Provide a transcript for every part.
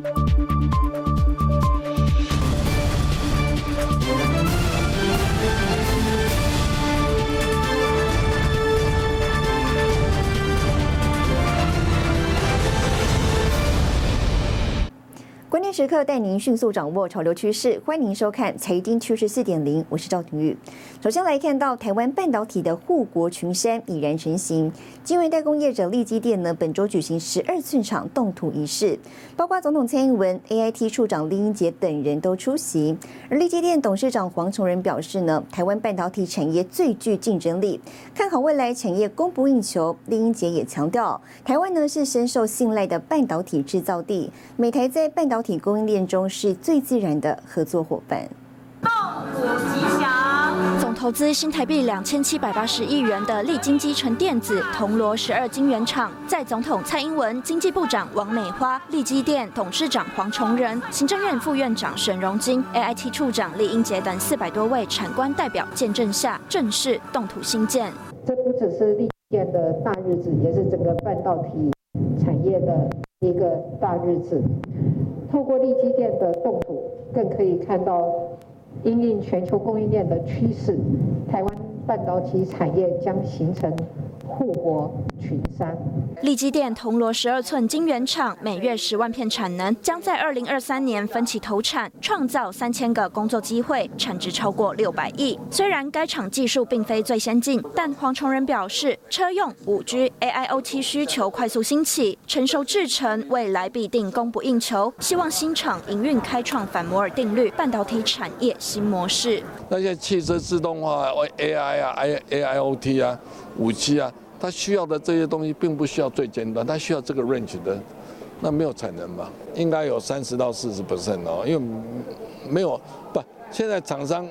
关时刻带您迅速掌握潮流趋势，欢迎收看《财经趋势四点零》，我是赵廷玉。首先来看到台湾半导体的护国群山已然成型，晶圆代工业者立基电呢本周举行十二寸厂动土仪式，包括总统蔡英文、AIT 处长林英杰等人都出席。而立基电董事长黄崇仁表示呢，台湾半导体产业最具竞争力，看好未来产业供不应求。林英杰也强调，台湾呢是深受信赖的半导体制造地，美台在半导体工供应链中是最自然的合作伙伴。动土吉祥，总投资新台币两千七百八十亿元的利金基成电子铜锣十二晶圆厂，在总统蔡英文、经济部长王美花、利基电董事长黄崇仁、行政院副院长沈荣金、AIT 处长李英杰等四百多位产官代表见证下，正式动土兴建。这不只是利电的大日子，也是整个半导体产业的一个大日子。透过立基电的动图，更可以看到因应全球供应链的趋势，台湾半导体产业将形成。护国群山，立基电铜锣十二寸晶圆厂每月十万片产能，将在二零二三年分期投产，创造三千个工作机会，产值超过六百亿。虽然该厂技术并非最先进，但黄崇仁表示，车用五 G AIoT 需求快速兴起，成熟制程未来必定供不应求。希望新厂营运开创反摩尔定律，半导体产业新模式。那些汽车自动化、AI 啊、AIoT 啊、五 G 啊。它需要的这些东西并不需要最尖端，他需要这个 range 的，那没有产能嘛？应该有三十到四十 percent 哦，因为没有不，现在厂商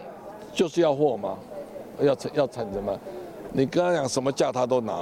就是要货嘛，要产要产能嘛？你跟他讲什么价他都拿，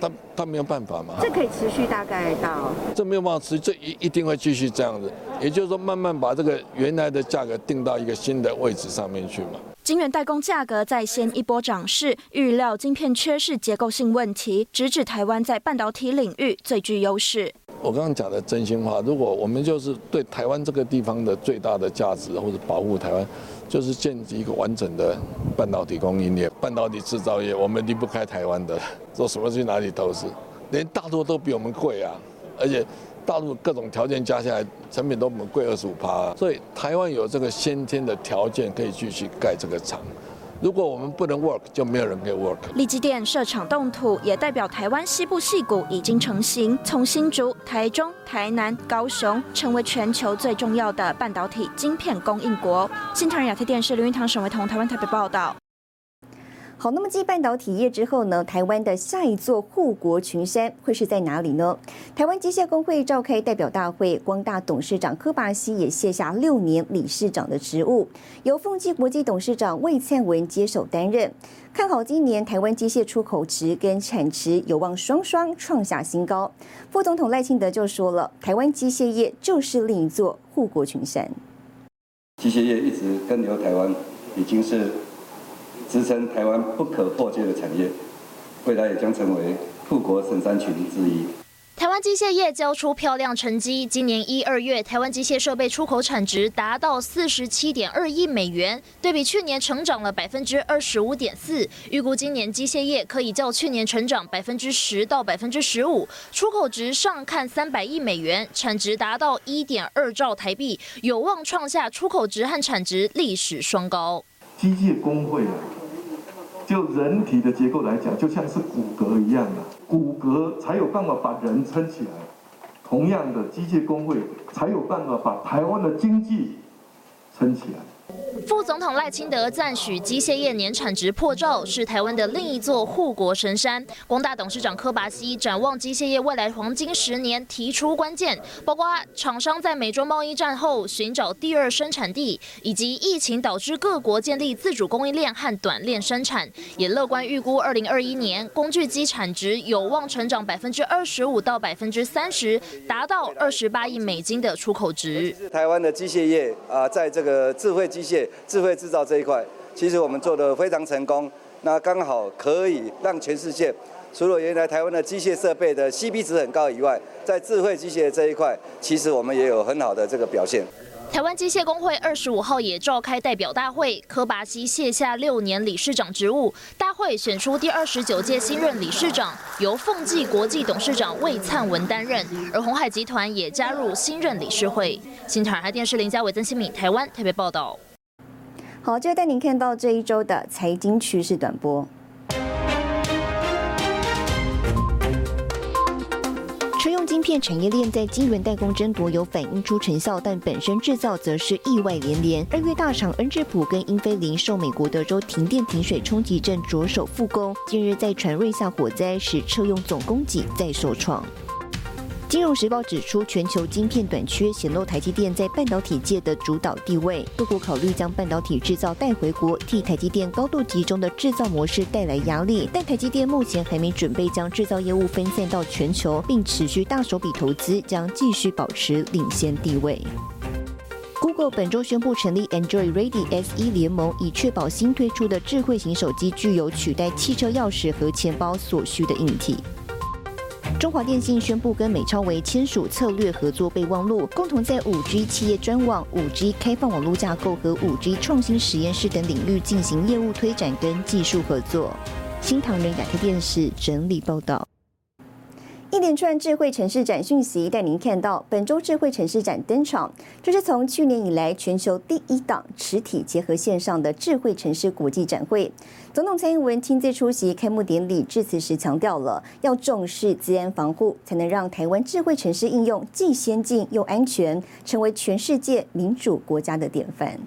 他他没有办法嘛。这可以持续大概到？这没有办法持续，这一一定会继续这样子，也就是说慢慢把这个原来的价格定到一个新的位置上面去嘛。晶圆代工价格在先一波涨势，预料晶片缺是结构性问题，直指台湾在半导体领域最具优势。我刚刚讲的真心话，如果我们就是对台湾这个地方的最大的价值，或者保护台湾，就是建立一个完整的半导体供应链、半导体制造业，我们离不开台湾的，做什么去哪里投资，连大陆都比我们贵啊，而且。大陆各种条件加下来，成品都我们贵二十五趴，所以台湾有这个先天的条件可以继续盖这个厂。如果我们不能 work，就没有人可以 work。立基电设厂动土，也代表台湾西部戏骨已经成型，从新竹、台中、台南、高雄，成为全球最重要的半导体晶片供应国。新唐人亚太电视刘云堂、沈维彤，台湾台北报道。好，那么继半导体业之后呢？台湾的下一座护国群山会是在哪里呢？台湾机械工会召开代表大会，光大董事长柯拔西也卸下六年理事长的职务，由凤基国际董事长魏灿文接手担任。看好今年台湾机械出口值跟产值有望双双创下新高。副总统赖清德就说了，台湾机械业就是另一座护国群山。机械业一直跟留台湾，已经是。支撑台湾不可或缺的产业，未来也将成为富国神山群之一。台湾机械业交出漂亮成绩，今年一二月，台湾机械设备出口产值达到四十七点二亿美元，对比去年成长了百分之二十五点四。预估今年机械业可以较去年成长百分之十到百分之十五，出口值上看三百亿美元，产值达到一点二兆台币，有望创下出口值和产值历史双高。机械工会啊。就人体的结构来讲，就像是骨骼一样的，骨骼才有办法把人撑起来。同样的，机械工会才有办法把台湾的经济撑起来。副总统赖清德赞许机械业年产值破兆是台湾的另一座护国神山。光大董事长柯拔西展望机械业未来黄金十年，提出关键，包括厂商在美中贸易战后寻找第二生产地，以及疫情导致各国建立自主供应链和短链生产。也乐观预估二零二一年工具机产值有望成长百分之二十五到百分之三十，达到二十八亿美金的出口值。台湾的机械业啊，在这个智慧机械。智慧制造这一块，其实我们做的非常成功，那刚好可以让全世界除了原来台湾的机械设备的 CP 值很高以外，在智慧机械这一块，其实我们也有很好的这个表现。台湾机械工会二十五号也召开代表大会，柯拔西卸下六年理事长职务，大会选出第二十九届新任理事长，由凤记国际董事长魏灿文担任，而红海集团也加入新任理事会。新台海电视林家伟、曾新敏，台湾特别报道。好，接着带您看到这一周的财经趋势短波。车用晶片产业链在晶圆代工争夺有反映出成效，但本身制造则是意外连连。二月大厂恩智浦跟英飞凌受美国德州停电停水冲击正着手复工，近日在传瑞下火灾，使车用总供给再受创。金融时报指出，全球晶片短缺显露台积电在半导体界的主导地位。各国考虑将半导体制造带回国，替台积电高度集中的制造模式带来压力。但台积电目前还没准备将制造业务分散到全球，并持续大手笔投资，将继续保持领先地位。Google 本周宣布成立 Android Ready SE 联盟，以确保新推出的智慧型手机具有取代汽车钥匙和钱包所需的硬体。中华电信宣布跟美超维签署策略合作备忘录，共同在五 G 企业专网、五 G 开放网络架构和五 G 创新实验室等领域进行业务推展跟技术合作。新唐人亚太电视整理报道。一连串智慧城市展讯息带您看到，本周智慧城市展登场，这是从去年以来全球第一档实体结合线上的智慧城市国际展会。总统蔡英文亲自出席开幕典礼，致辞时强调了要重视治安防护，才能让台湾智慧城市应用既先进又安全，成为全世界民主国家的典范。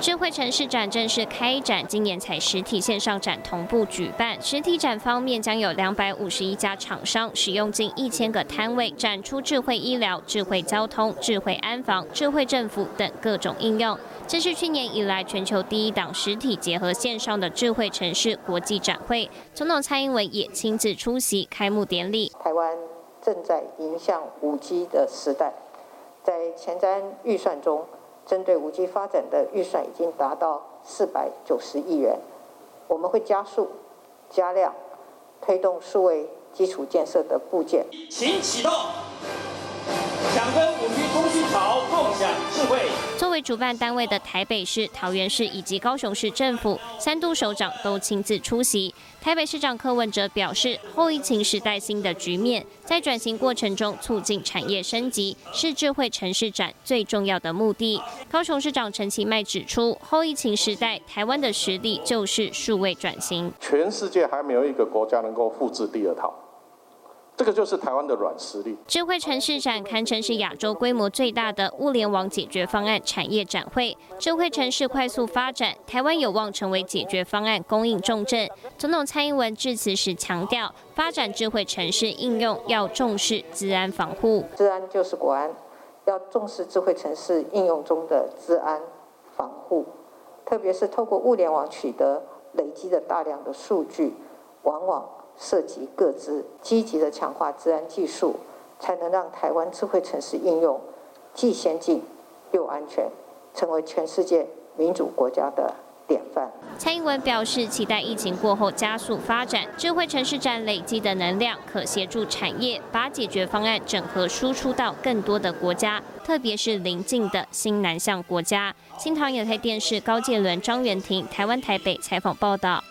智慧城市展正式开展，今年才实体线上展同步举办。实体展方面将有两百五十一家厂商，使用近一千个摊位，展出智慧医疗、智慧交通、智慧安防、智慧政府等各种应用。这是去年以来全球第一档实体结合线上的智慧城市国际展会。总统蔡英文也亲自出席开幕典礼。台湾正在迎向五 G 的时代，在前瞻预算中。针对五 G 发展的预算已经达到四百九十亿元，我们会加速、加量推动数位基础建设的部件。请启动，想跟五 G 通讯潮共享智慧。作为主办单位的台北市、桃园市以及高雄市政府三都首长都亲自出席。台北市长柯文哲表示，后疫情时代新的局面，在转型过程中促进产业升级，是智慧城市展最重要的目的。高雄市长陈其迈指出，后疫情时代，台湾的实力就是数位转型。全世界还没有一个国家能够复制第二套。这个就是台湾的软实力。智慧城市展堪称是亚洲规模最大的物联网解决方案产业展会。智慧城市快速发展，台湾有望成为解决方案供应重镇。总统蔡英文致辞时强调，发展智慧城市应用要重视治安防护。治安就是国安，要重视智慧城市应用中的治安防护，特别是透过物联网取得累积的大量的数据，往往。涉及各自积极的强化治安技术，才能让台湾智慧城市应用既先进又安全，成为全世界民主国家的典范。蔡英文表示，期待疫情过后加速发展智慧城市站累积的能量，可协助产业把解决方案整合输出到更多的国家，特别是邻近的新南向国家。新唐有台电视高建伦、张元婷，台湾台北采访报道。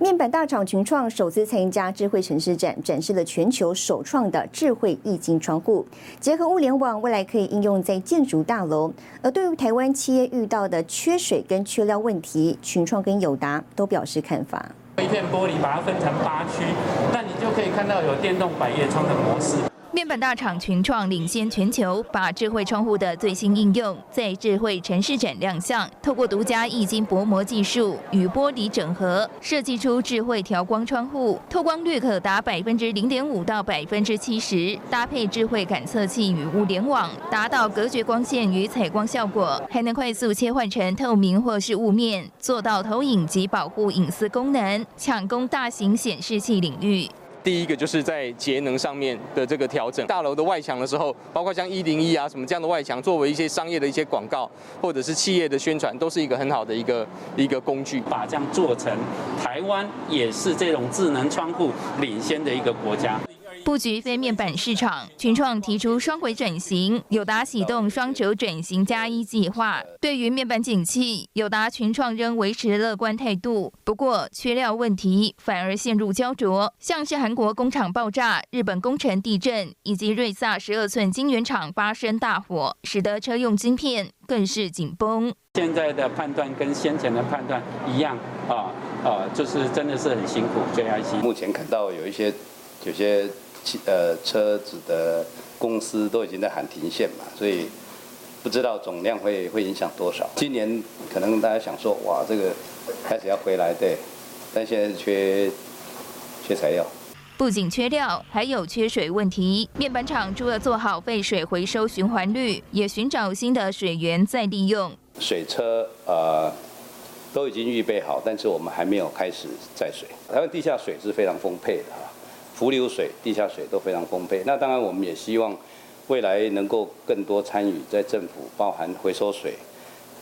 面板大厂群创首次参加智慧城市展，展示了全球首创的智慧液晶窗户，结合物联网，未来可以应用在建筑大楼。而对于台湾企业遇到的缺水跟缺料问题，群创跟友达都表示看法。一片玻璃把它分成八区，那你就可以看到有电动百叶窗的模式。面板大厂群创领先全球，把智慧窗户的最新应用在智慧城市展亮相。透过独家液晶薄膜技术与玻璃整合，设计出智慧调光窗户，透光率可达百分之零点五到百分之七十。搭配智慧感测器与物联网，达到隔绝光线与采光效果，还能快速切换成透明或是雾面，做到投影及保护隐私功能，抢攻大型显示器领域。第一个就是在节能上面的这个调整，大楼的外墙的时候，包括像一零一啊什么这样的外墙，作为一些商业的一些广告或者是企业的宣传，都是一个很好的一个一个工具。把这样做成，台湾也是这种智能窗户领先的一个国家。布局非面板市场，群创提出双轨转型，友达启动双轴转型加一计划。对于面板景气，友达群创仍维持乐观态度。不过，缺料问题反而陷入焦灼，像是韩国工厂爆炸、日本工程地震，以及瑞萨十二寸晶圆厂发生大火，使得车用晶片更是紧绷。现在的判断跟先前的判断一样啊啊，就是真的是很辛苦。JIC 目前看到有一些有些。呃，车子的公司都已经在喊停线嘛，所以不知道总量会会影响多少。今年可能大家想说，哇，这个开始要回来，对，但现在缺缺材料。不仅缺料，还有缺水问题。面板厂除了做好废水回收循环率，也寻找新的水源再利用。水车呃都已经预备好，但是我们还没有开始载水。台湾地下水是非常丰沛的。浮流水、地下水都非常丰沛。那当然，我们也希望未来能够更多参与在政府，包含回收水。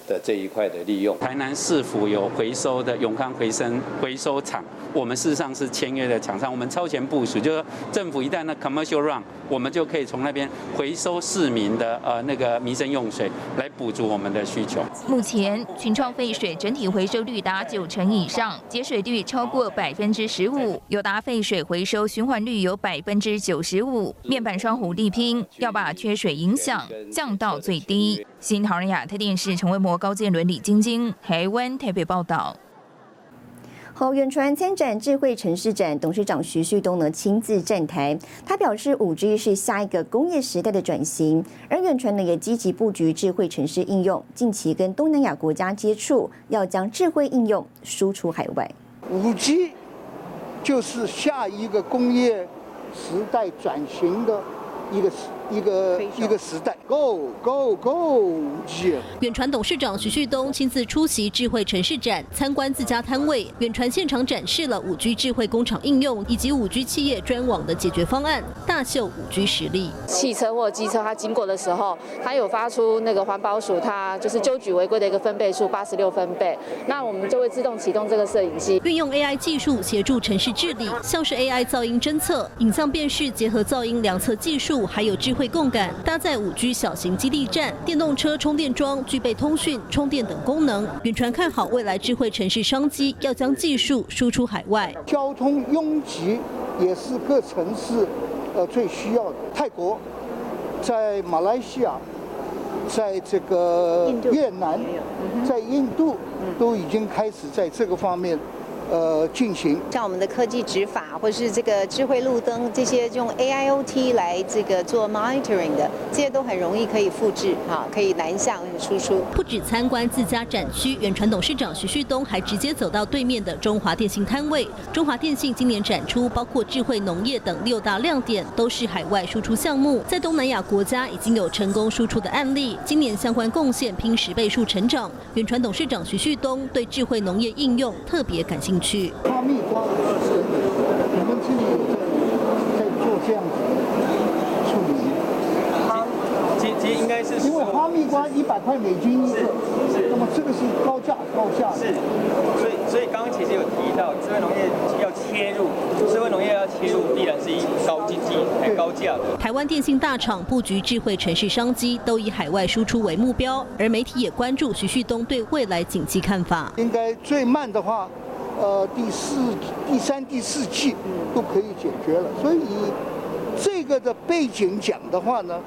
的这一块的利用，台南市府有回收的永康回生回收厂，我们事实上是签约的厂商，我们超前部署，就是政府一旦那 commercial run，我们就可以从那边回收市民的呃那个民生用水，来补足我们的需求。目前群创废水整体回收率达九成以上，节水率超过百分之十五，友达废水回收循环率有百分之九十五，面板双虎力拼，要把缺水影响降到最低。新唐人亚太电视陈为模高建伦李晶晶台湾台北报道。好，远传参展智慧城市展，董事长徐旭东呢亲自站台，他表示五 G 是下一个工业时代的转型，而远传呢也积极布局智慧城市应用，近期跟东南亚国家接触，要将智慧应用输出海外。五 G 就是下一个工业时代转型的一个。一个一个时代，Go Go Go！远传董事长徐旭东亲自出席智慧城市展，参观自家摊位。远传现场展示了五 G 智慧工厂应用以及五 G 企业专网的解决方案，大秀五 G 实力。汽车或机车它经过的时候，它有发出那个环保署它就是纠举违规的一个分贝数八十六分贝，那我们就会自动启动这个摄影机，运用 AI 技术协助城市治理，像是 AI 噪音侦测、影像辨识，结合噪音量测技术，还有智慧。共感搭载五 G 小型基地站、电动车充电桩，具备通讯、充电等功能。远传看好未来智慧城市商机，要将技术输出海外。交通拥挤也是各城市呃最需要的。泰国、在马来西亚、在这个越南、在印度都已经开始在这个方面。呃，进行像我们的科技执法，或是这个智慧路灯这些用 AIoT 来这个做 monitoring 的，这些都很容易可以复制，哈，可以南向输出。不止参观自家展区，远传董事长徐旭东还直接走到对面的中华电信摊位。中华电信今年展出包括智慧农业等六大亮点，都是海外输出项目，在东南亚国家已经有成功输出的案例。今年相关贡献拼十倍数成长。远传董事长徐旭东对智慧农业应用特别感兴趣。去哈密瓜，你们这里在在做这样子处理？好，其其实应该是因为哈密瓜一百块美金一个，那么这个是高价高价。是，所以所以刚刚其实有提到，智慧农业要切入，智慧农业要切入，必然是以高经济、还高价的。台湾电信大厂布局智慧城市商机，都以海外输出为目标，而媒体也关注徐旭东对未来景气看法。应该最慢的话。呃，第四、第三、第四季都可以解决了，所以这个的背景讲的话呢，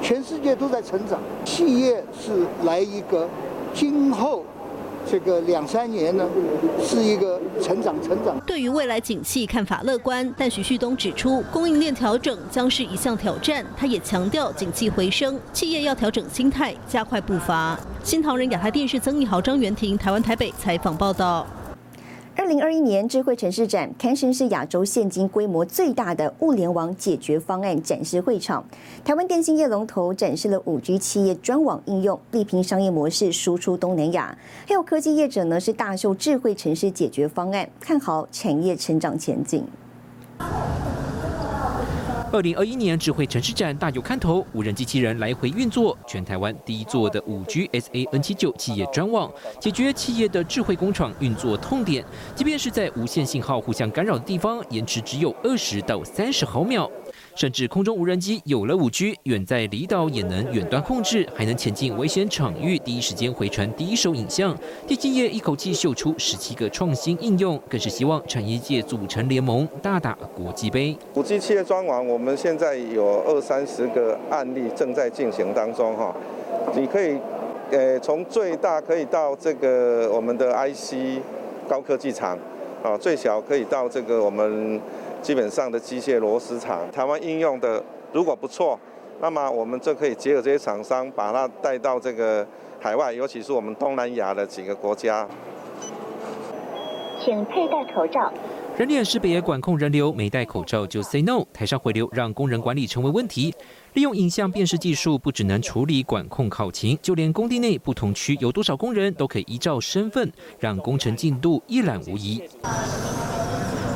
全世界都在成长，企业是来一个今后这个两三年呢，是一个成长成长。对于未来景气看法乐观，但徐旭东指出，供应链调整将是一项挑战。他也强调，景气回升，企业要调整心态，加快步伐。新唐人亚太电视曾义豪、张元婷，台湾台北采访报道。二零二一年智慧城市展堪称是亚洲现今规模最大的物联网解决方案展示会场。台湾电信业龙头展示了五 G 企业专网应用，力拼商业模式输出东南亚。还有科技业者呢是大秀智慧城市解决方案，看好产业成长前景。二零二一年智慧城市展大有看头，无人机器人来回运作，全台湾第一座的五 G SAN 七九企业专网，解决企业的智慧工厂运作痛点。即便是在无线信号互相干扰的地方，延迟只有二十到三十毫秒。甚至空中无人机有了五 G，远在离岛也能远端控制，还能前进危险场域，第一时间回传第一手影像。地基业一口气秀出十七个创新应用，更是希望产业界组成联盟，大打国际杯。五 G 企业专网，我们现在有二三十个案例正在进行当中哈。你可以，呃，从最大可以到这个我们的 IC 高科技厂，啊，最小可以到这个我们。基本上的机械螺丝厂，台湾应用的如果不错，那么我们就可以结合这些厂商，把它带到这个海外，尤其是我们东南亚的几个国家。请佩戴口罩。人脸识别管控人流，没戴口罩就 say no。台上回流让工人管理成为问题。利用影像辨识技术，不只能处理管控考勤，就连工地内不同区有多少工人，都可以依照身份，让工程进度一览无遗。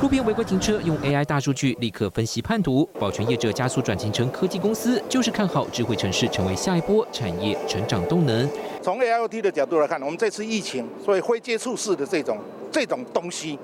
路边违规停车，用 AI 大数据立刻分析判读，保全业者加速转型成科技公司，就是看好智慧城市成为下一波产业成长动能。从 ALT 的角度来看，我们这次疫情，所以非接触式的这种这种东西。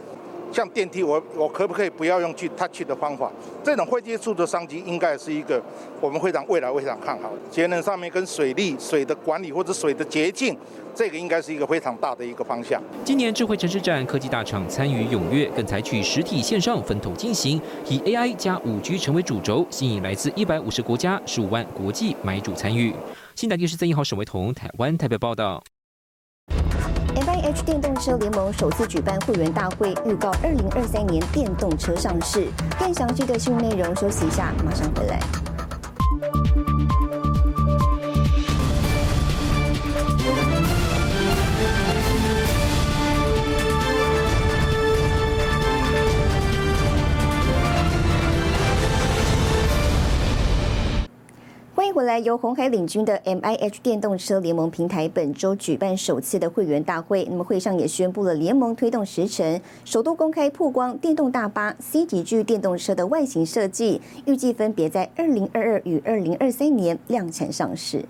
像电梯，我我可不可以不要用去 touch 的方法？这种会接触的商机，应该是一个我们非常未来非常看好。节能上面跟水利、水的管理或者水的洁净，这个应该是一个非常大的一个方向。今年智慧城市展，科技大厂参与踊跃，更采取实体线上分头进行，以 AI 加五 G 成为主轴，吸引来自一百五十国家十五万国际买主参与。新台电视曾一豪、沈维彤，台湾台北报道。M I H 电动车联盟首次举办会员大会，预告二零二三年电动车上市。更详细的新闻内容，休息一下，马上回来。回来！由红海领军的 M I H 电动车联盟平台本周举办首次的会员大会。那么会上也宣布了联盟推动时程，首度公开曝光电动大巴 C 级具电动车的外形设计，预计分别在二零二二与二零二三年量产上市。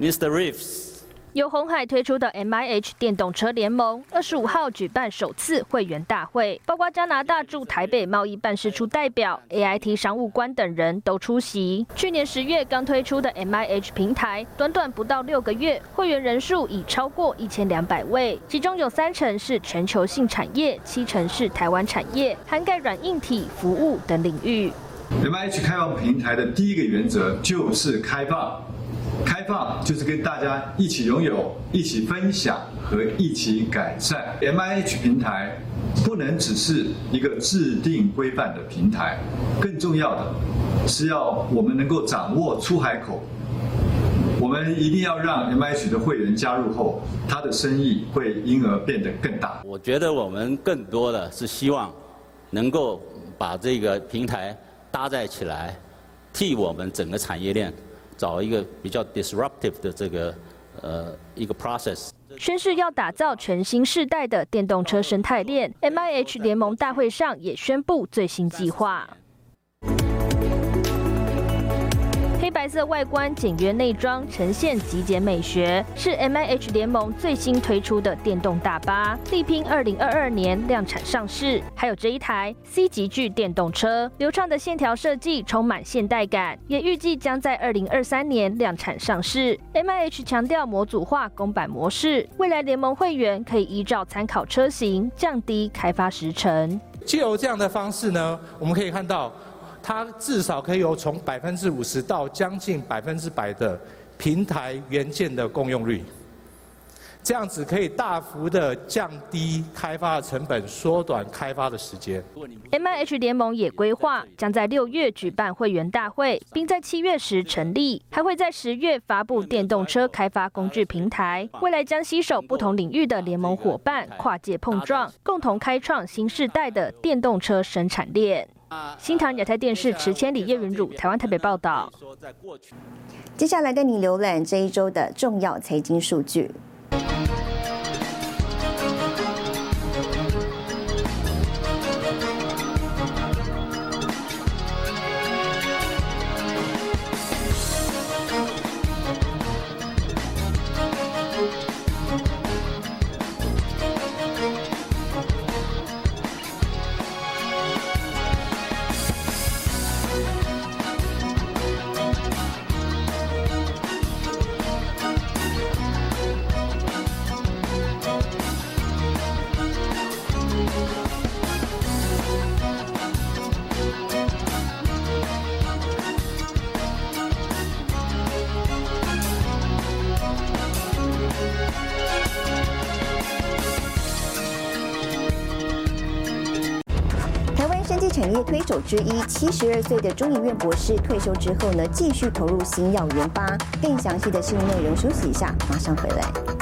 Mr. Reeves。由红海推出的 M I H 电动车联盟，二十五号举办首次会员大会，包括加拿大驻台北贸易办事处代表、A I T 商务官等人都出席。去年十月刚推出的 M I H 平台，短短不到六个月，会员人数已超过一千两百位，其中有三成是全球性产业，七成是台湾产业，涵盖软硬体、服务等领域。M I H 开放平台的第一个原则就是开放。开放就是跟大家一起拥有、一起分享和一起改善。M I H 平台不能只是一个制定规范的平台，更重要的是要我们能够掌握出海口。我们一定要让 M I H 的会员加入后，他的生意会因而变得更大。我觉得我们更多的是希望能够把这个平台搭载起来，替我们整个产业链。找一个比较 disruptive 的这个呃一个 process，宣誓要打造全新世代的电动车生态链。M I H 联盟大会上也宣布最新计划。白色外观、简约内装，呈现极简美学，是 M I H 联盟最新推出的电动大巴，力拼二零二二年量产上市。还有这一台 C 级巨电动车，流畅的线条设计充满现代感，也预计将在二零二三年量产上市。M I H 强调模组化公版模式，未来联盟会员可以依照参考车型降低开发时程。借由这样的方式呢，我们可以看到。它至少可以有从百分之五十到将近百分之百的平台元件的共用率，这样子可以大幅的降低开发的成本，缩短开发的时间。M I H 联盟也规划将在六月举办会员大会，并在七月时成立，还会在十月发布电动车开发工具平台。未来将携手不同领域的联盟伙伴，跨界碰撞，共同开创新时代的电动车生产链。新唐亚太电视池千里叶云汝台湾台北报道。接下来带你浏览这一周的重要财经数据。之一，七十二岁的中医院博士退休之后呢，继续投入新药研发。更详细的新闻内容，休息一下，马上回来。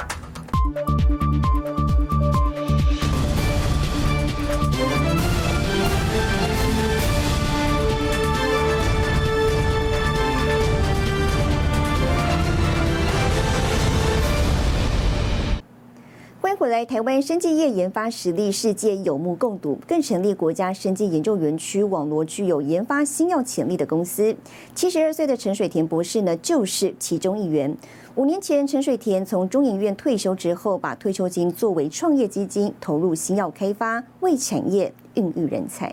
来，台湾生技业研发实力世界有目共睹，更成立国家生技研究园区，网罗具有研发新药潜力的公司。七十二岁的陈水田博士呢，就是其中一员。五年前，陈水田从中研院退休之后，把退休金作为创业基金，投入新药开发，为产业孕育人才。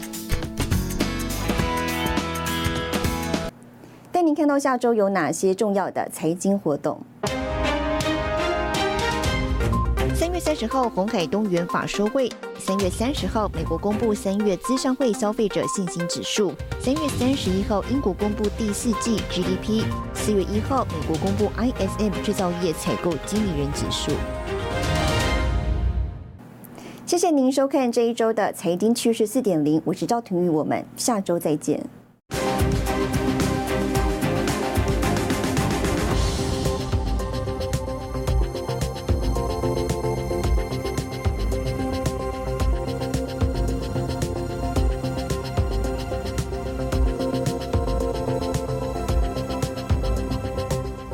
您看到下周有哪些重要的财经活动。三月三十号，红海东元法说会；三月三十号，美国公布三月资商会消费者信心指数；三月三十一号，英国公布第四季 GDP；四月一号，美国公布 ISM 制造业采购经理人指数。谢谢您收看这一周的财经趋势四点零，我是赵廷玉，我们下周再见。